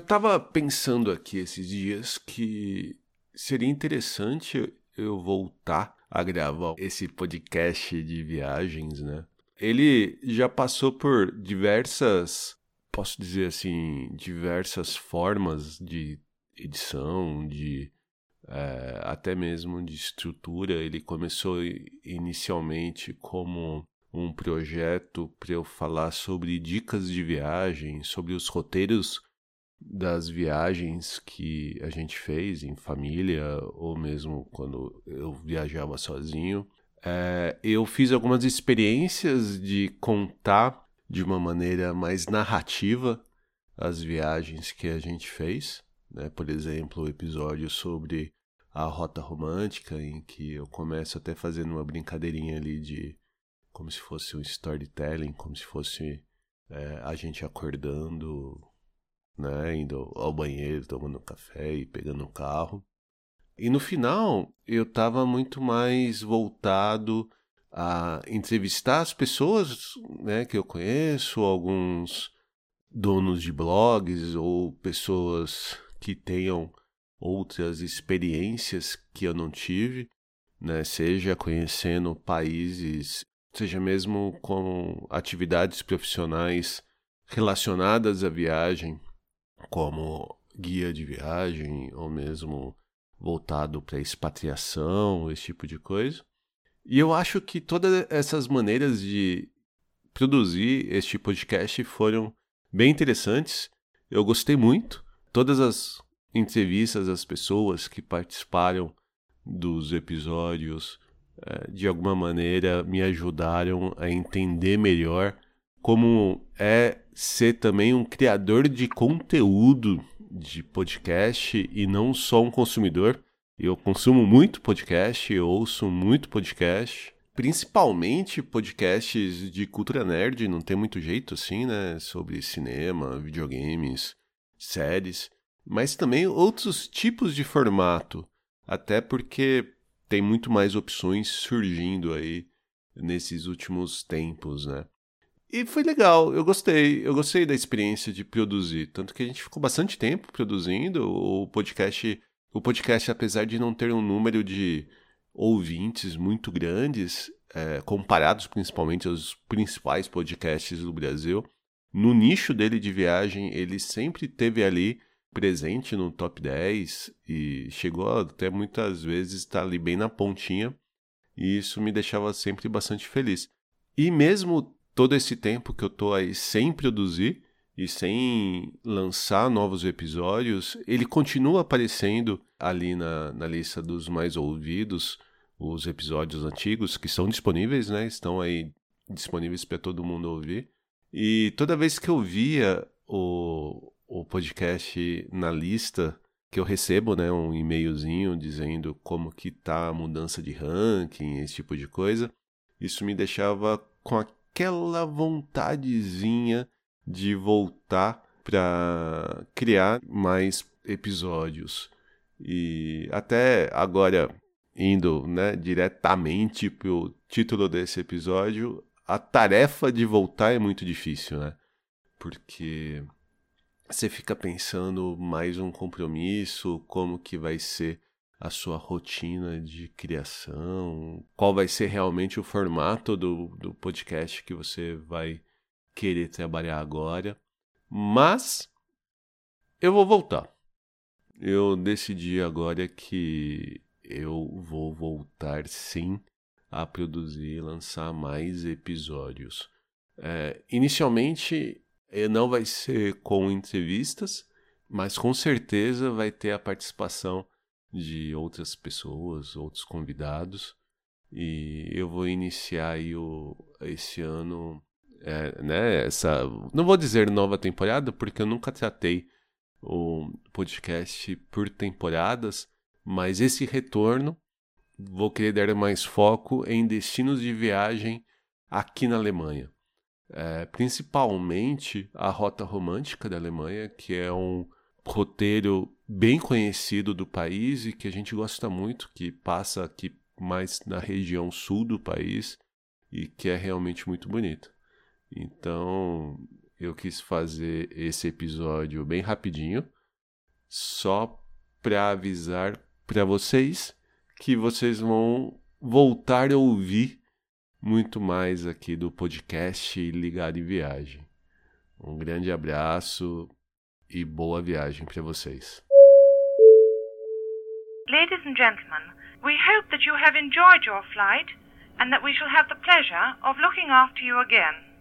tava pensando aqui esses dias que seria interessante eu voltar a gravar esse podcast de viagens, né? Ele já passou por diversas, posso dizer assim, diversas formas de edição, de é, até mesmo de estrutura. Ele começou inicialmente como um projeto para eu falar sobre dicas de viagem, sobre os roteiros das viagens que a gente fez em família ou mesmo quando eu viajava sozinho. É, eu fiz algumas experiências de contar de uma maneira mais narrativa as viagens que a gente fez. Né? Por exemplo, o episódio sobre a rota romântica, em que eu começo até fazendo uma brincadeirinha ali de como se fosse um storytelling, como se fosse é, a gente acordando, né, indo ao banheiro, tomando café e pegando um carro. E no final, eu estava muito mais voltado a entrevistar as pessoas né, que eu conheço, alguns donos de blogs ou pessoas que tenham outras experiências que eu não tive, né, seja conhecendo países seja mesmo com atividades profissionais relacionadas à viagem, como guia de viagem ou mesmo voltado para expatriação, esse tipo de coisa. E eu acho que todas essas maneiras de produzir este podcast foram bem interessantes. Eu gostei muito. Todas as entrevistas das pessoas que participaram dos episódios eh, de alguma maneira me ajudaram a entender melhor como é ser também um criador de conteúdo de podcast e não só um consumidor. Eu consumo muito podcast, eu ouço muito podcast, principalmente podcasts de cultura nerd, não tem muito jeito assim, né? Sobre cinema, videogames, séries, mas também outros tipos de formato. Até porque tem muito mais opções surgindo aí nesses últimos tempos, né? E foi legal, eu gostei, eu gostei da experiência de produzir, tanto que a gente ficou bastante tempo produzindo. O podcast, o podcast apesar de não ter um número de ouvintes muito grandes, é, comparados principalmente aos principais podcasts do Brasil, no nicho dele de viagem ele sempre teve ali presente no top 10 e chegou até muitas vezes estar ali bem na pontinha, e isso me deixava sempre bastante feliz. E mesmo todo esse tempo que eu tô aí sem produzir e sem lançar novos episódios, ele continua aparecendo ali na, na lista dos mais ouvidos, os episódios antigos que são disponíveis, né? Estão aí disponíveis para todo mundo ouvir. E toda vez que eu via o, o podcast na lista que eu recebo, né, um e-mailzinho dizendo como que tá a mudança de ranking, esse tipo de coisa. Isso me deixava com aquela vontadezinha de voltar para criar mais episódios. E até agora indo, né, diretamente pro título desse episódio, a tarefa de voltar é muito difícil, né? Porque você fica pensando mais um compromisso, como que vai ser a sua rotina de criação, qual vai ser realmente o formato do, do podcast que você vai querer trabalhar agora. Mas eu vou voltar. Eu decidi agora que eu vou voltar sim a produzir e lançar mais episódios. É, inicialmente não vai ser com entrevistas, mas com certeza vai ter a participação de outras pessoas, outros convidados. E eu vou iniciar aí o, esse ano, é, né, essa, não vou dizer nova temporada, porque eu nunca tratei o podcast por temporadas, mas esse retorno vou querer dar mais foco em destinos de viagem aqui na Alemanha é, principalmente a Rota Romântica da Alemanha, que é um roteiro bem conhecido do país e que a gente gosta muito, que passa aqui mais na região sul do país e que é realmente muito bonito. Então, eu quis fazer esse episódio bem rapidinho, só para avisar para vocês que vocês vão voltar a ouvir muito mais aqui do podcast Ligado em Viagem. Um grande abraço e boa viagem para vocês. Ladies and gentlemen, we hope that you have enjoyed your flight and that we shall have the pleasure of looking after you again.